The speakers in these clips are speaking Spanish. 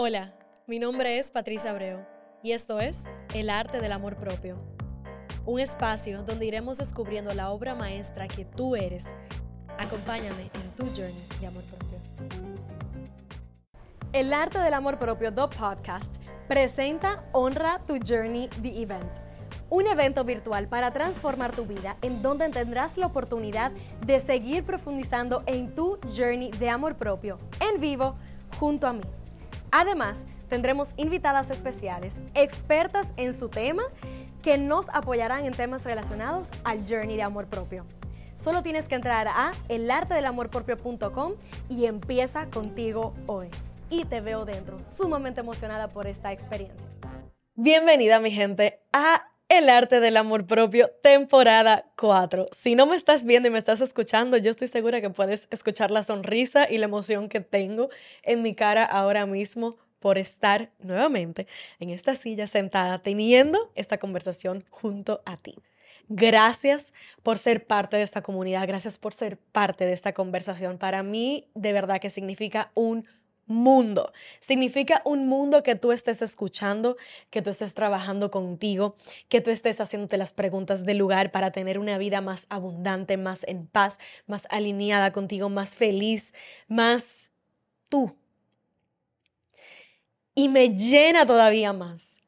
Hola, mi nombre es Patricia Abreu y esto es El Arte del Amor Propio, un espacio donde iremos descubriendo la obra maestra que tú eres. Acompáñame en tu journey de amor propio. El Arte del Amor Propio, The Podcast, presenta Honra tu Journey, The Event. Un evento virtual para transformar tu vida en donde tendrás la oportunidad de seguir profundizando en tu journey de amor propio en vivo junto a mí. Además, tendremos invitadas especiales, expertas en su tema, que nos apoyarán en temas relacionados al journey de amor propio. Solo tienes que entrar a elartedelamorpropio.com y empieza contigo hoy. Y te veo dentro, sumamente emocionada por esta experiencia. Bienvenida mi gente a El arte del amor propio, temporada 4. Si no me estás viendo y me estás escuchando, yo estoy segura que puedes escuchar la sonrisa y la emoción que tengo en mi cara ahora mismo por estar nuevamente en esta silla sentada teniendo esta conversación junto a ti. Gracias por ser parte de esta comunidad, gracias por ser parte de esta conversación. Para mí, de verdad que significa un mundo. Significa un mundo que tú estés escuchando, que tú estés trabajando contigo, que tú estés haciéndote las preguntas del lugar para tener una vida más abundante, más en paz, más alineada contigo, más feliz, más tú. Y me llena todavía más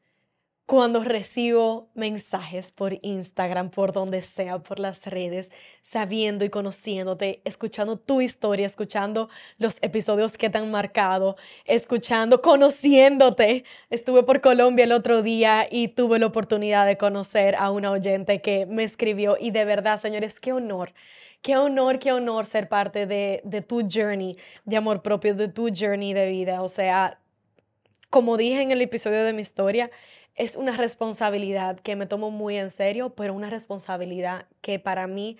cuando recibo mensajes por Instagram, por donde sea, por las redes, sabiendo y conociéndote, escuchando tu historia, escuchando los episodios que te han marcado, escuchando, conociéndote. Estuve por Colombia el otro día y tuve la oportunidad de conocer a una oyente que me escribió y de verdad, señores, qué honor. Qué honor, qué honor ser parte de, de tu journey de amor propio, de tu journey de vida. O sea, como dije en el episodio de mi historia, es una responsabilidad que me tomo muy en serio, pero una responsabilidad que para mí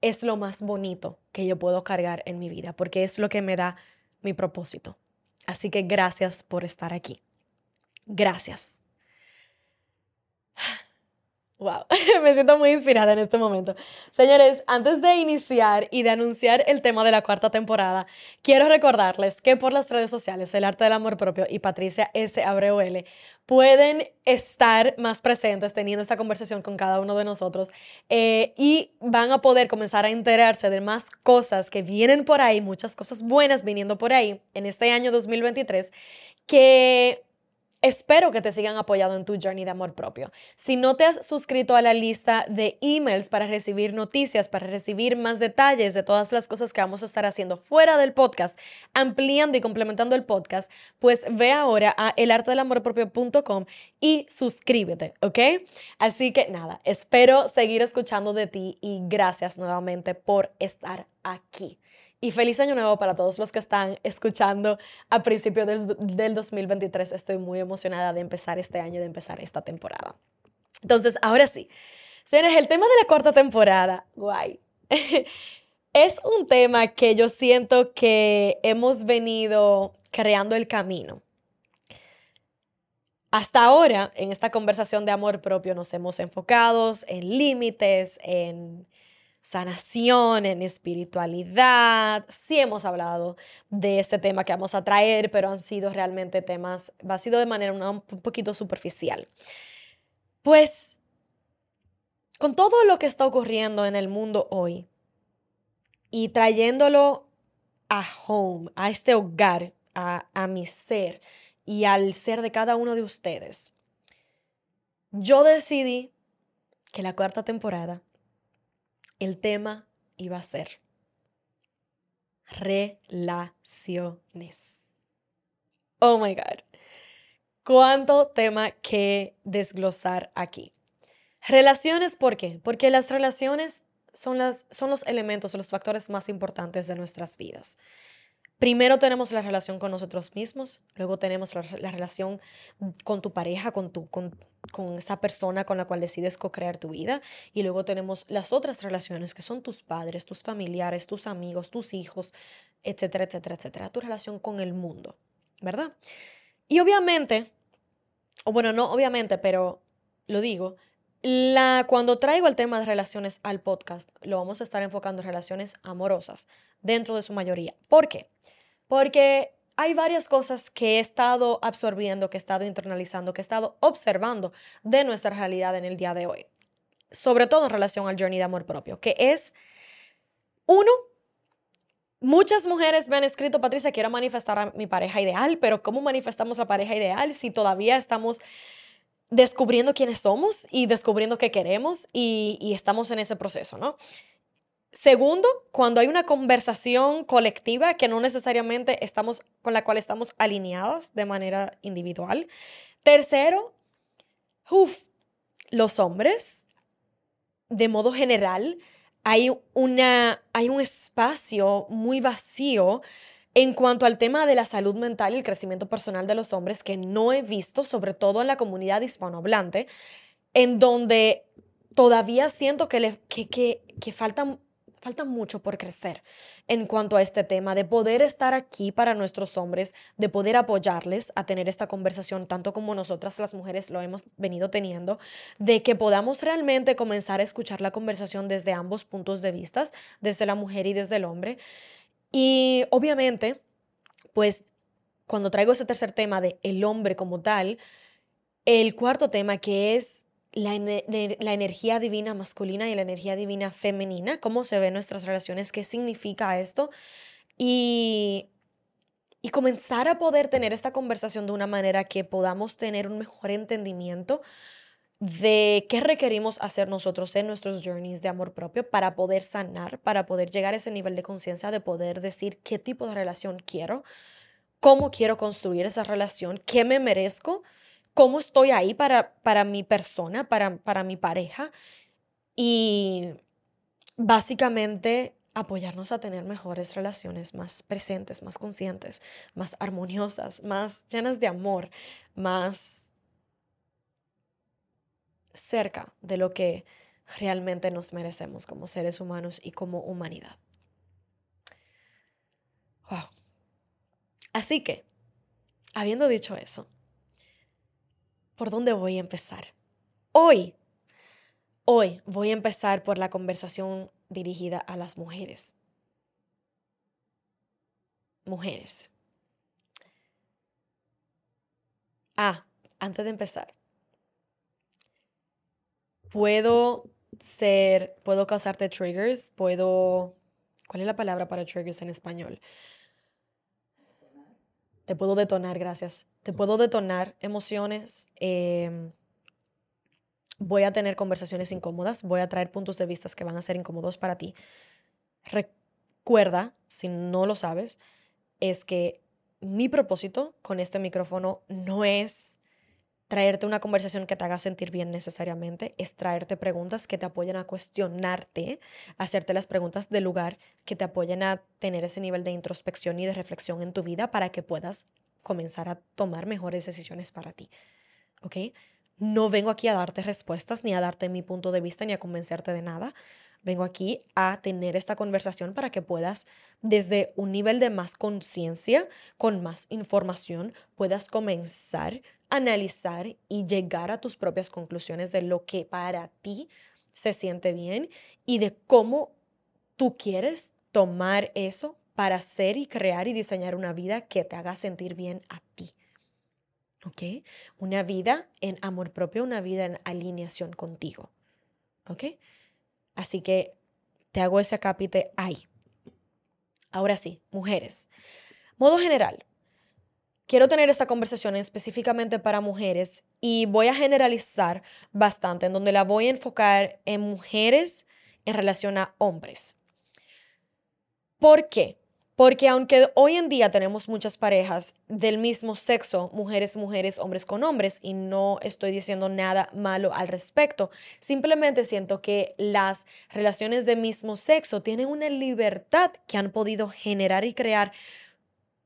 es lo más bonito que yo puedo cargar en mi vida, porque es lo que me da mi propósito. Así que gracias por estar aquí. Gracias. Wow, me siento muy inspirada en este momento. Señores, antes de iniciar y de anunciar el tema de la cuarta temporada, quiero recordarles que por las redes sociales, El Arte del Amor Propio y Patricia S. Abreu L, pueden estar más presentes teniendo esta conversación con cada uno de nosotros eh, y van a poder comenzar a enterarse de más cosas que vienen por ahí, muchas cosas buenas viniendo por ahí en este año 2023 que Espero que te sigan apoyando en tu journey de amor propio. Si no te has suscrito a la lista de emails para recibir noticias, para recibir más detalles de todas las cosas que vamos a estar haciendo fuera del podcast, ampliando y complementando el podcast, pues ve ahora a elartedelamorpropio.com y suscríbete, ¿ok? Así que nada, espero seguir escuchando de ti y gracias nuevamente por estar aquí. Y feliz año nuevo para todos los que están escuchando a principios del, del 2023. Estoy muy emocionada de empezar este año, de empezar esta temporada. Entonces, ahora sí. Señores, el tema de la cuarta temporada, guay. es un tema que yo siento que hemos venido creando el camino. Hasta ahora, en esta conversación de amor propio, nos hemos enfocado en límites, en sanación, en espiritualidad. Sí hemos hablado de este tema que vamos a traer, pero han sido realmente temas, ha sido de manera un poquito superficial. Pues, con todo lo que está ocurriendo en el mundo hoy y trayéndolo a home, a este hogar, a, a mi ser y al ser de cada uno de ustedes, yo decidí que la cuarta temporada el tema iba a ser relaciones. Oh my God. ¿Cuánto tema que desglosar aquí? Relaciones, ¿por qué? Porque las relaciones son, los elementos, los factores más importantes de nuestras vidas. Primero tenemos la relación con nosotros mismos, luego tenemos la, relación con tu pareja, con, tu, con, con esa persona con la cual decides co-crear tu vida, y luego tenemos las otras relaciones que son tus padres, tus familiares, tus amigos, tus hijos, etcétera, etcétera, etcétera, tu relación con el mundo, ¿verdad? Y obviamente, o bueno, no obviamente, pero lo digo, la, cuando traigo el tema de relaciones al podcast, lo vamos a estar enfocando en relaciones amorosas, dentro de su mayoría. ¿Por qué? Porque hay varias cosas que he estado absorbiendo, que he estado internalizando, que he estado observando de nuestra realidad en el día de hoy. Sobre todo en relación al journey de amor propio, que es, uno, muchas mujeres me han escrito, Patricia, quiero manifestar a mi pareja ideal, pero ¿cómo manifestamos la pareja ideal si todavía estamos descubriendo quiénes somos y descubriendo qué queremos y, estamos en ese proceso, ¿no? Segundo, cuando hay una conversación colectiva que no necesariamente estamos con la cual estamos alineadas de manera individual. Tercero, uf, los hombres, de modo general, hay, una, hay un espacio muy vacío en cuanto al tema de la salud mental y el crecimiento personal de los hombres que no he visto, sobre todo en la comunidad hispanohablante, en donde todavía siento que, le, que, que, que faltan falta mucho por crecer en cuanto a este tema, de poder estar aquí para nuestros hombres, de poder apoyarles a tener esta conversación, tanto como nosotras las mujeres lo hemos venido teniendo, de que podamos realmente comenzar a escuchar la conversación desde ambos puntos de vista, desde la mujer y desde el hombre. Y obviamente, pues cuando traigo ese tercer tema de el hombre como tal, el cuarto tema que es la, energía divina masculina y la energía divina femenina, cómo se ven nuestras relaciones, qué significa esto y, y comenzar a poder tener esta conversación de una manera que podamos tener un mejor entendimiento de qué requerimos hacer nosotros en nuestros journeys de amor propio para poder sanar, para poder llegar a ese nivel de conciencia, de poder decir qué tipo de relación quiero, cómo quiero construir esa relación, qué me merezco cómo estoy ahí para, para mi persona, para, para mi pareja y básicamente apoyarnos a tener mejores relaciones, más presentes, más conscientes, más armoniosas, más llenas de amor, más cerca de lo que realmente nos merecemos como seres humanos y como humanidad. Wow. Así que, habiendo dicho eso, ¿por dónde voy a empezar? Hoy, hoy voy a empezar por la conversación dirigida a las mujeres. Mujeres. Ah, antes de empezar, puedo ser, puedo causarte triggers, puedo, ¿cuál es la palabra para triggers en español? Te puedo detonar, gracias te puedo detonar emociones, em, voy a tener conversaciones incómodas, voy a traer puntos de vista que van a ser incómodos para ti. Recuerda, si no lo sabes, es que mi propósito con este micrófono no es traerte una conversación que te haga sentir bien necesariamente, es traerte preguntas que te apoyen a cuestionarte, hacerte las preguntas del lugar que te apoyen a tener ese nivel de introspección y de reflexión en tu vida para que puedas comenzar a tomar mejores decisiones para ti. ¿Ok? No vengo aquí a darte respuestas, ni a darte mi punto de vista, ni a convencerte de nada. Vengo aquí a tener esta conversación para que puedas, desde un nivel de más conciencia, con más información, puedas comenzar a analizar y llegar a tus propias conclusiones de lo que para ti se siente bien y de cómo tú quieres tomar eso para hacer y crear y diseñar una vida que te haga sentir bien a ti. ¿Ok? Una vida en amor propio, una vida en alineación contigo. ¿Ok? Así que te hago ese capítulo ahí. Ahora sí, mujeres. Modo general, quiero tener esta conversación específicamente para mujeres y voy a generalizar bastante, en donde la voy a enfocar en mujeres en relación a hombres. ¿Por qué? Porque aunque hoy en día tenemos muchas parejas del mismo sexo, mujeres, mujeres, hombres con hombres, y no estoy diciendo nada malo al respecto, simplemente siento que las relaciones de mismo sexo tienen una libertad que han podido generar y crear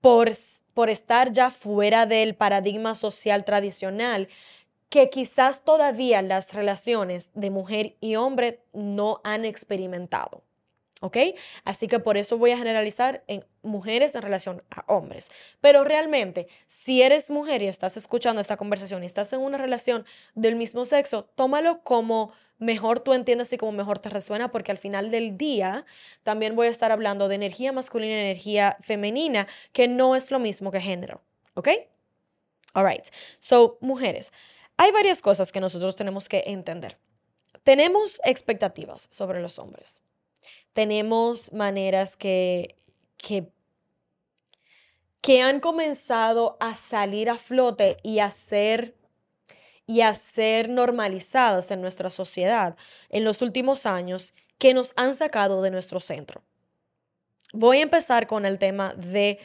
por, por estar ya fuera del paradigma social tradicional que quizás todavía las relaciones de mujer y hombre no han experimentado. ¿Ok? Así que por eso voy a generalizar en mujeres en relación a hombres. Pero realmente, si eres mujer y estás escuchando esta conversación y estás en una relación del mismo sexo, tómalo como mejor tú entiendas y como mejor te resuena, porque al final del día también voy a estar hablando de energía masculina y energía femenina, que no es lo mismo que género. ¿Ok? All right. So, mujeres, hay varias cosas que nosotros tenemos que entender. Tenemos expectativas sobre los hombres. Tenemos maneras que, que, que han comenzado a salir a flote y a ser y a normalizadas en nuestra sociedad en los últimos años que nos han sacado de nuestro centro. Voy a empezar con el tema de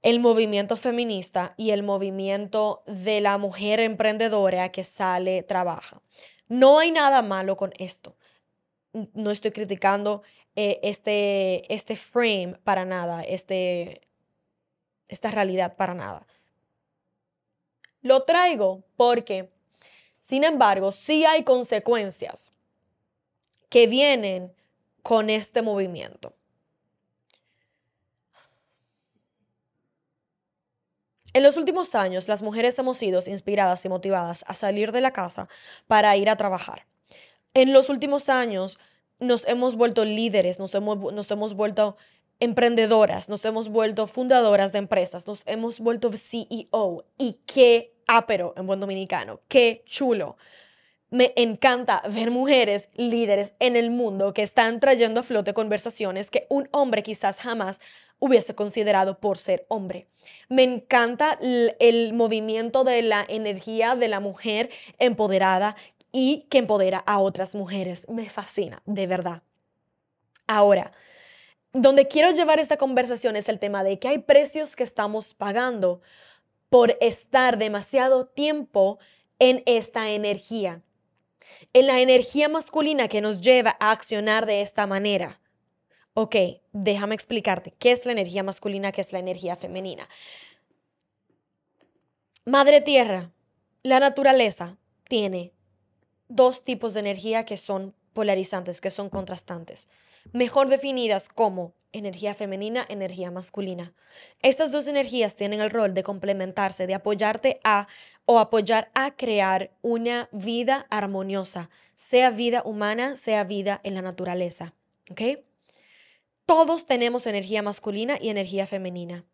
el movimiento feminista y el movimiento de la mujer emprendedora que sale, trabaja. No hay nada malo con esto. No estoy criticando eh, este, este frame para nada, este, esta realidad para nada. Lo traigo porque, sin embargo, sí hay consecuencias que vienen con este movimiento. En los últimos años, las mujeres hemos sido inspiradas y motivadas a salir de la casa para ir a trabajar. En los últimos años, nos hemos vuelto líderes, nos hemos, nos hemos vuelto emprendedoras, nos hemos vuelto fundadoras de empresas, nos hemos vuelto CEO. Y qué ápero en buen dominicano, qué chulo. Me encanta ver mujeres líderes en el mundo que están trayendo a flote conversaciones que un hombre quizás jamás hubiese considerado por ser hombre. Me encanta el, movimiento de la energía de la mujer empoderada y que empodera a otras mujeres. Me fascina, de verdad. Ahora, donde quiero llevar esta conversación es el tema de que hay precios que estamos pagando por estar demasiado tiempo en esta energía, en la energía masculina que nos lleva a accionar de esta manera. Ok, déjame explicarte qué es la energía masculina, qué es la energía femenina. Madre Tierra, la naturaleza tiene dos tipos de energía que son polarizantes, que son contrastantes, mejor definidas como energía femenina, energía masculina. Estas dos energías tienen el rol de complementarse, de apoyarte a o apoyar a crear una vida armoniosa, sea vida humana, sea vida en la naturaleza. ¿Ok? Todos tenemos energía masculina y energía femenina.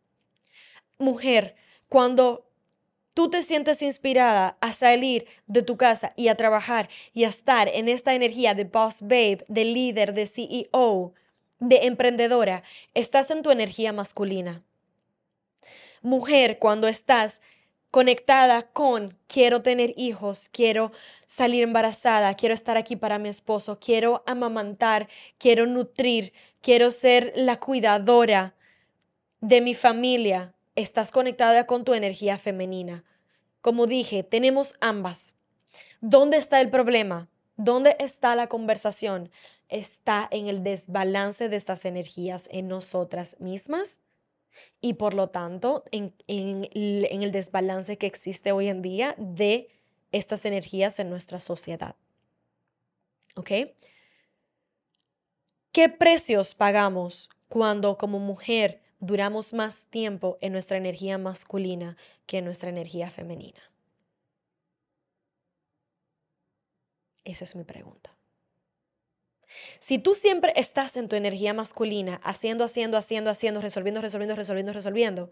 Mujer, cuando tú te sientes inspirada a salir de tu casa y a trabajar y a estar en esta energía de boss babe, de líder, de CEO, de emprendedora, estás en tu energía masculina. Mujer, cuando estás conectada con quiero tener hijos, quiero salir embarazada, quiero estar aquí para mi esposo, quiero amamantar, quiero nutrir, quiero ser la cuidadora de mi familia, estás conectada con tu energía femenina. Como dije, tenemos ambas. ¿Dónde está el problema? ¿Dónde está la conversación? Está en el desbalance de estas energías en nosotras mismas y por lo tanto en, el desbalance que existe hoy en día de estas energías en nuestra sociedad. ¿Ok? ¿Qué precios pagamos cuando como mujer duramos más tiempo en nuestra energía masculina que en nuestra energía femenina? Esa es mi pregunta. Si tú siempre estás en tu energía masculina, haciendo, haciendo, haciendo, haciendo, resolviendo, resolviendo, resolviendo, resolviendo,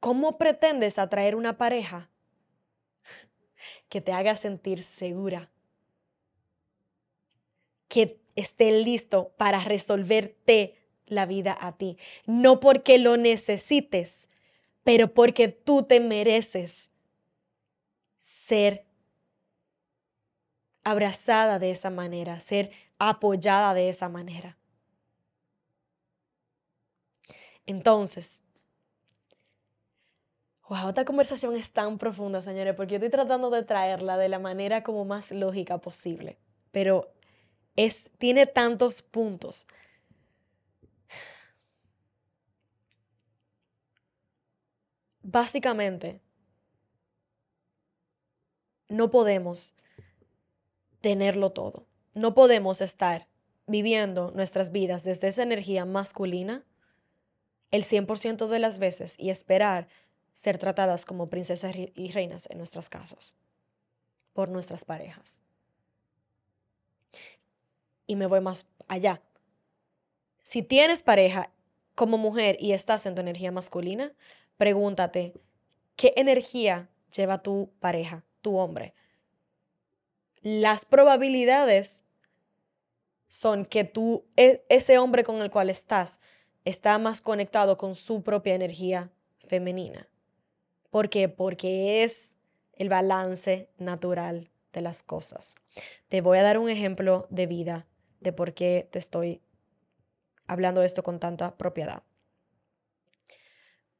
¿cómo pretendes atraer una pareja que te haga sentir segura, que esté listo para resolverte la vida a ti. No porque lo necesites, pero porque tú te mereces ser abrazada de esa manera, ser apoyada de esa manera. Entonces, wow, esta conversación es tan profunda, señores, porque yo estoy tratando de traerla de la manera como más lógica posible, pero es, tiene tantos puntos. Básicamente, no podemos tenerlo todo. No podemos estar viviendo nuestras vidas desde esa energía masculina el 100% de las veces y esperar ser tratadas como princesas y reinas en nuestras casas. por nuestras parejas. Y me voy más allá. Si tienes pareja como mujer y estás en tu energía masculina, pregúntate, ¿qué energía lleva tu pareja, tu hombre? Las probabilidades son que tú, e, ese hombre con el cual estás, está más conectado con su propia energía femenina. ¿Por qué? Porque es el balance natural de las cosas. Te voy a dar un ejemplo de vida de por qué te estoy hablando de esto con tanta propiedad.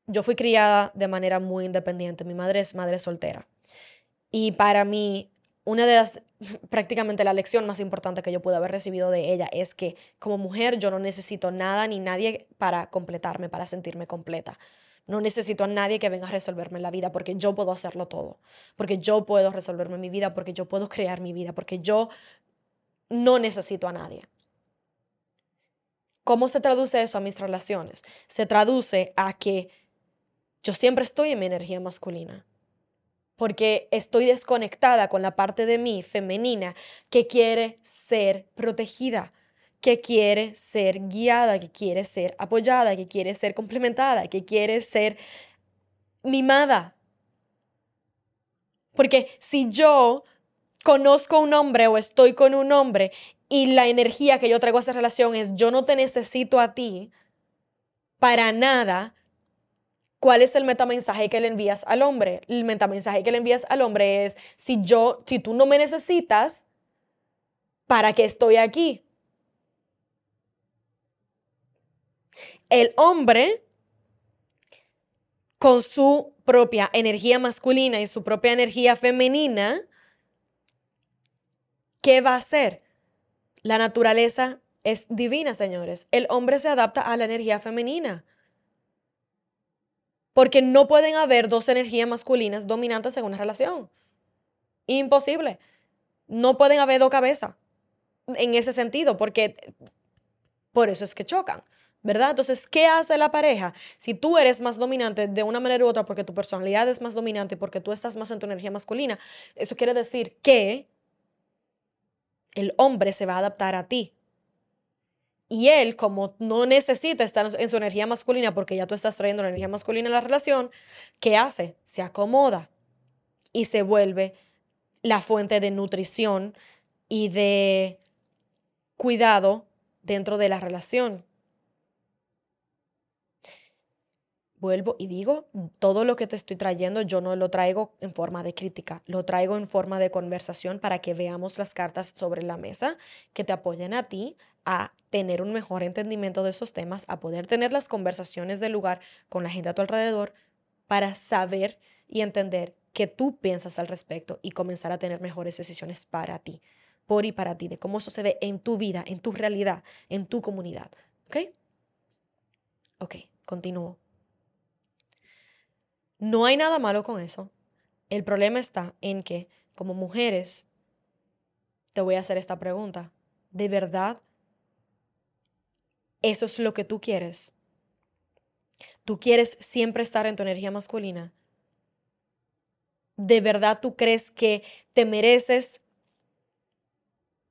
Yo fui criada de manera muy independiente. Mi madre es madre soltera. Y para mí, una de las, prácticamente la lección más importante que yo pude haber recibido de ella es que como mujer yo no necesito nada ni nadie para completarme, para sentirme completa. No necesito a nadie que venga a resolverme la vida porque yo puedo hacerlo todo, porque yo puedo resolverme mi vida, porque yo puedo crear mi vida, porque yo no necesito a nadie. ¿Cómo se traduce eso a mis relaciones? Se traduce a que yo siempre estoy en mi energía masculina, porque estoy desconectada con la parte de mí femenina que quiere ser protegida, que quiere ser guiada, que quiere ser apoyada, que quiere ser complementada, que quiere ser mimada. Porque si yo conozco a un hombre o estoy con un hombre y la energía que yo traigo a esa relación es yo no te necesito a ti para nada, ¿cuál es el metamensaje que le envías al hombre? El metamensaje que le envías al hombre es si yo si tú no me necesitas, ¿para qué estoy aquí? el hombre con su propia energía masculina y su propia energía femenina, ¿qué va a hacer? La naturaleza es divina, señores. El hombre se adapta a la energía femenina. Porque no pueden haber dos energías masculinas dominantes en una relación. Imposible. No pueden haber dos cabezas en ese sentido, porque por eso es que chocan. ¿verdad? Entonces, ¿qué hace la pareja? Si tú eres más dominante de una manera u otra porque tu personalidad es más dominante, porque tú estás más en tu energía masculina, eso quiere decir que el hombre se va a adaptar a ti. Y él, como no necesita estar en su energía masculina porque ya tú estás trayendo la energía masculina en la relación, ¿qué hace? Se acomoda y se vuelve la fuente de nutrición y de cuidado dentro de la relación. Vuelvo y digo, todo lo que te estoy trayendo yo no lo traigo en forma de crítica, lo traigo en forma de conversación para que veamos las cartas sobre la mesa que te apoyen a ti a tener un mejor entendimiento de esos temas, a poder tener las conversaciones del lugar con la gente a tu alrededor para saber y entender qué tú piensas al respecto y comenzar a tener mejores decisiones para ti, por y para ti, de cómo sucede en tu vida, en tu realidad, en tu comunidad. ¿Ok? Ok, continúo. No hay nada malo con eso. El problema está en que como mujeres, te voy a hacer esta pregunta. ¿De verdad eso es lo que tú quieres? ¿Tú quieres siempre estar en tu energía masculina? ¿De verdad tú crees que te mereces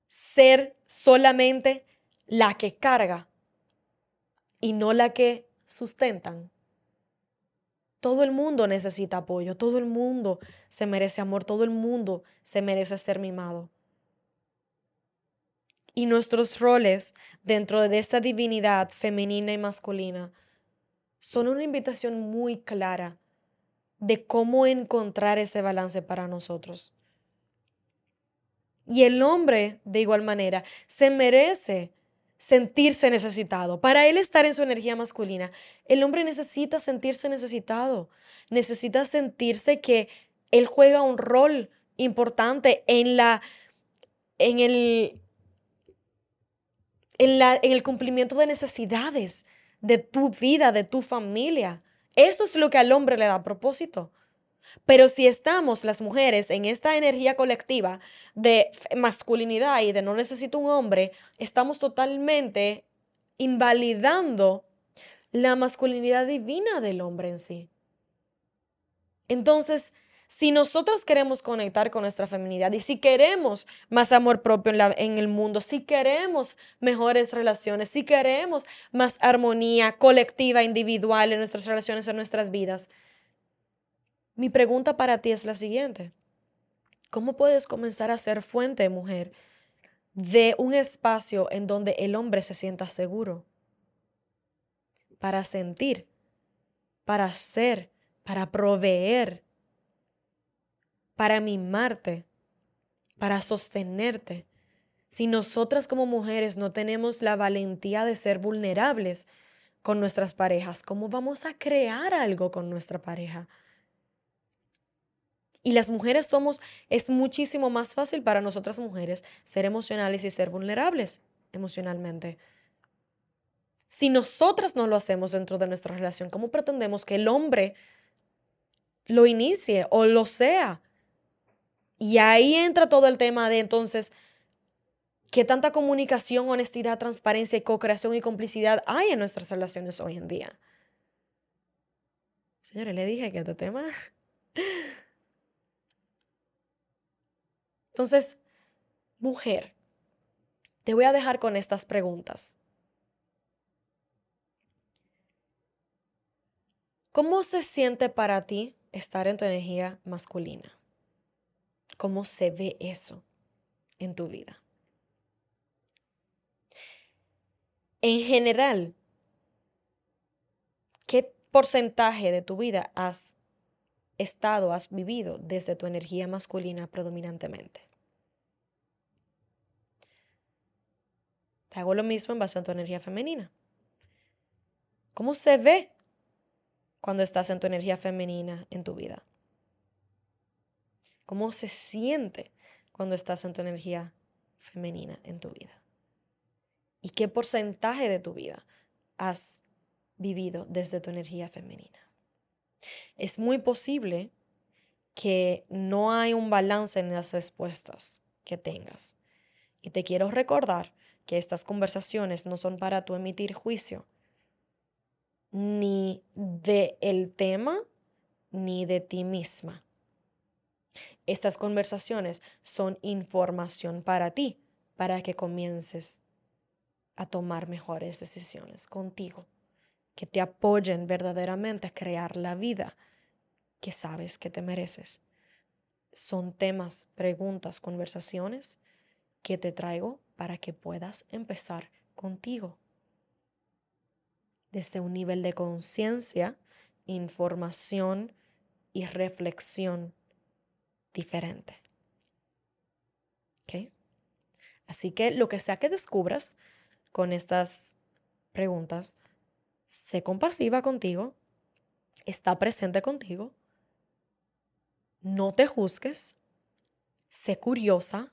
ser solamente la que carga y no la que sustentan? Todo el mundo necesita apoyo, todo el mundo se merece amor, todo el mundo se merece ser mimado. Y nuestros roles dentro de esta divinidad femenina y masculina son una invitación muy clara de cómo encontrar ese balance para nosotros. Y el hombre, de igual manera, se merece sentirse necesitado. Para él estar en su energía masculina, el hombre necesita sentirse necesitado, necesita sentirse que él juega un rol importante en la en el en, la, en el cumplimiento de necesidades de tu vida, de tu familia. Eso es lo que al hombre le da propósito. Pero si estamos las mujeres en esta energía colectiva de masculinidad y de no necesito un hombre, estamos totalmente invalidando la masculinidad divina del hombre en sí. Entonces, Si nosotras queremos conectar con nuestra feminidad y si queremos más amor propio en, en, el mundo, si queremos mejores relaciones, si queremos más armonía colectiva, individual en nuestras relaciones, en nuestras vidas, mi pregunta para ti es la siguiente. ¿Cómo puedes comenzar a ser fuente, mujer, de un espacio en donde el hombre se sienta seguro? Para sentir, para ser, para proveer, para mimarte, para sostenerte. Si nosotras como mujeres no tenemos la valentía de ser vulnerables con nuestras parejas, ¿cómo vamos a crear algo con nuestra pareja? Y las mujeres somos, es muchísimo más fácil para nosotras mujeres ser emocionales y ser vulnerables emocionalmente. Si nosotras no lo hacemos dentro de nuestra relación, ¿cómo pretendemos que el hombre lo inicie o lo sea? Y ahí entra todo el tema de entonces, ¿qué tanta comunicación, honestidad, transparencia, co-creación y complicidad hay en nuestras relaciones hoy en día? Señores, le dije que este tema Entonces, mujer, te voy a dejar con estas preguntas. ¿Cómo se siente para ti estar en tu energía masculina? ¿Cómo se ve eso en tu vida? En general, ¿qué porcentaje de tu vida has estado has vivido desde tu energía masculina predominantemente. Te hago lo mismo en base a tu energía femenina. ¿Cómo se ve cuando estás en tu energía femenina en tu vida? ¿Cómo se siente cuando estás en tu energía femenina en tu vida? ¿Y qué porcentaje de tu vida has vivido desde tu energía femenina? Es muy posible que no hay un balance en las respuestas que tengas. Y te quiero recordar que estas conversaciones no son para tú emitir juicio ni de el tema ni de ti misma. Estas conversaciones son información para ti, para que comiences a tomar mejores decisiones contigo que te apoyen verdaderamente a crear la vida que sabes que te mereces. Son temas, preguntas, conversaciones que te traigo para que puedas empezar contigo. Desde un nivel de conciencia, información y reflexión diferente. ¿Ok? Así que lo que sea que descubras con estas preguntas, sé compasiva contigo, está presente contigo, no te juzgues, sé curiosa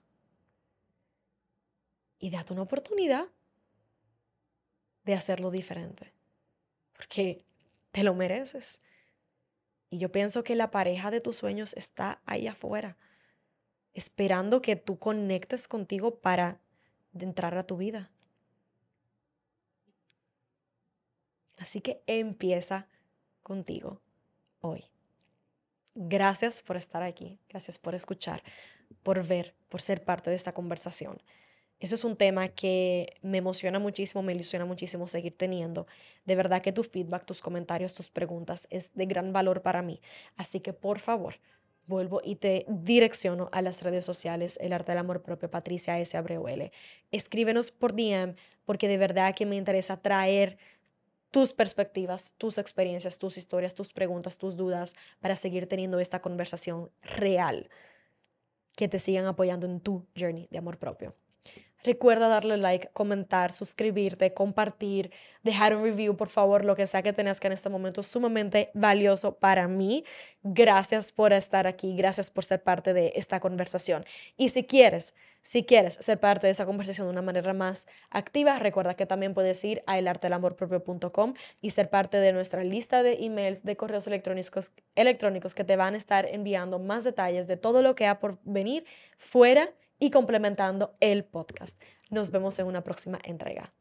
y date una oportunidad de hacerlo diferente, porque te lo mereces. Y yo pienso que la pareja de tus sueños está ahí afuera, esperando que tú conectes contigo para entrar a tu vida. Así que empieza contigo hoy. Gracias por estar aquí, gracias por escuchar, por ver, por ser parte de esta conversación. Eso es un tema que me emociona muchísimo, me ilusiona muchísimo seguir teniendo. De verdad que tu feedback, tus comentarios, tus preguntas es de gran valor para mí. Así que por favor, vuelvo y te direcciono a las redes sociales, El Arte del Amor Propio, Patricia S. Abreu L. Escríbenos por DM porque de verdad que me interesa traer tus perspectivas, tus experiencias, tus historias, tus preguntas, tus dudas, para seguir teniendo esta conversación real, que te sigan apoyando en tu journey de amor propio. Recuerda darle like, comentar, suscribirte, compartir, dejar un review, por favor, lo que sea que tengas que en este momento es sumamente valioso para mí. Gracias por estar aquí, gracias por ser parte de esta conversación. Y si quieres, si quieres ser parte de esa conversación de una manera más activa, recuerda que también puedes ir a elartelamorpropio.com y ser parte de nuestra lista de emails, de correos electrónicos, electrónicos que te van a estar enviando más detalles de todo lo que ha por venir fuera y complementando el podcast. Nos vemos en una próxima entrega.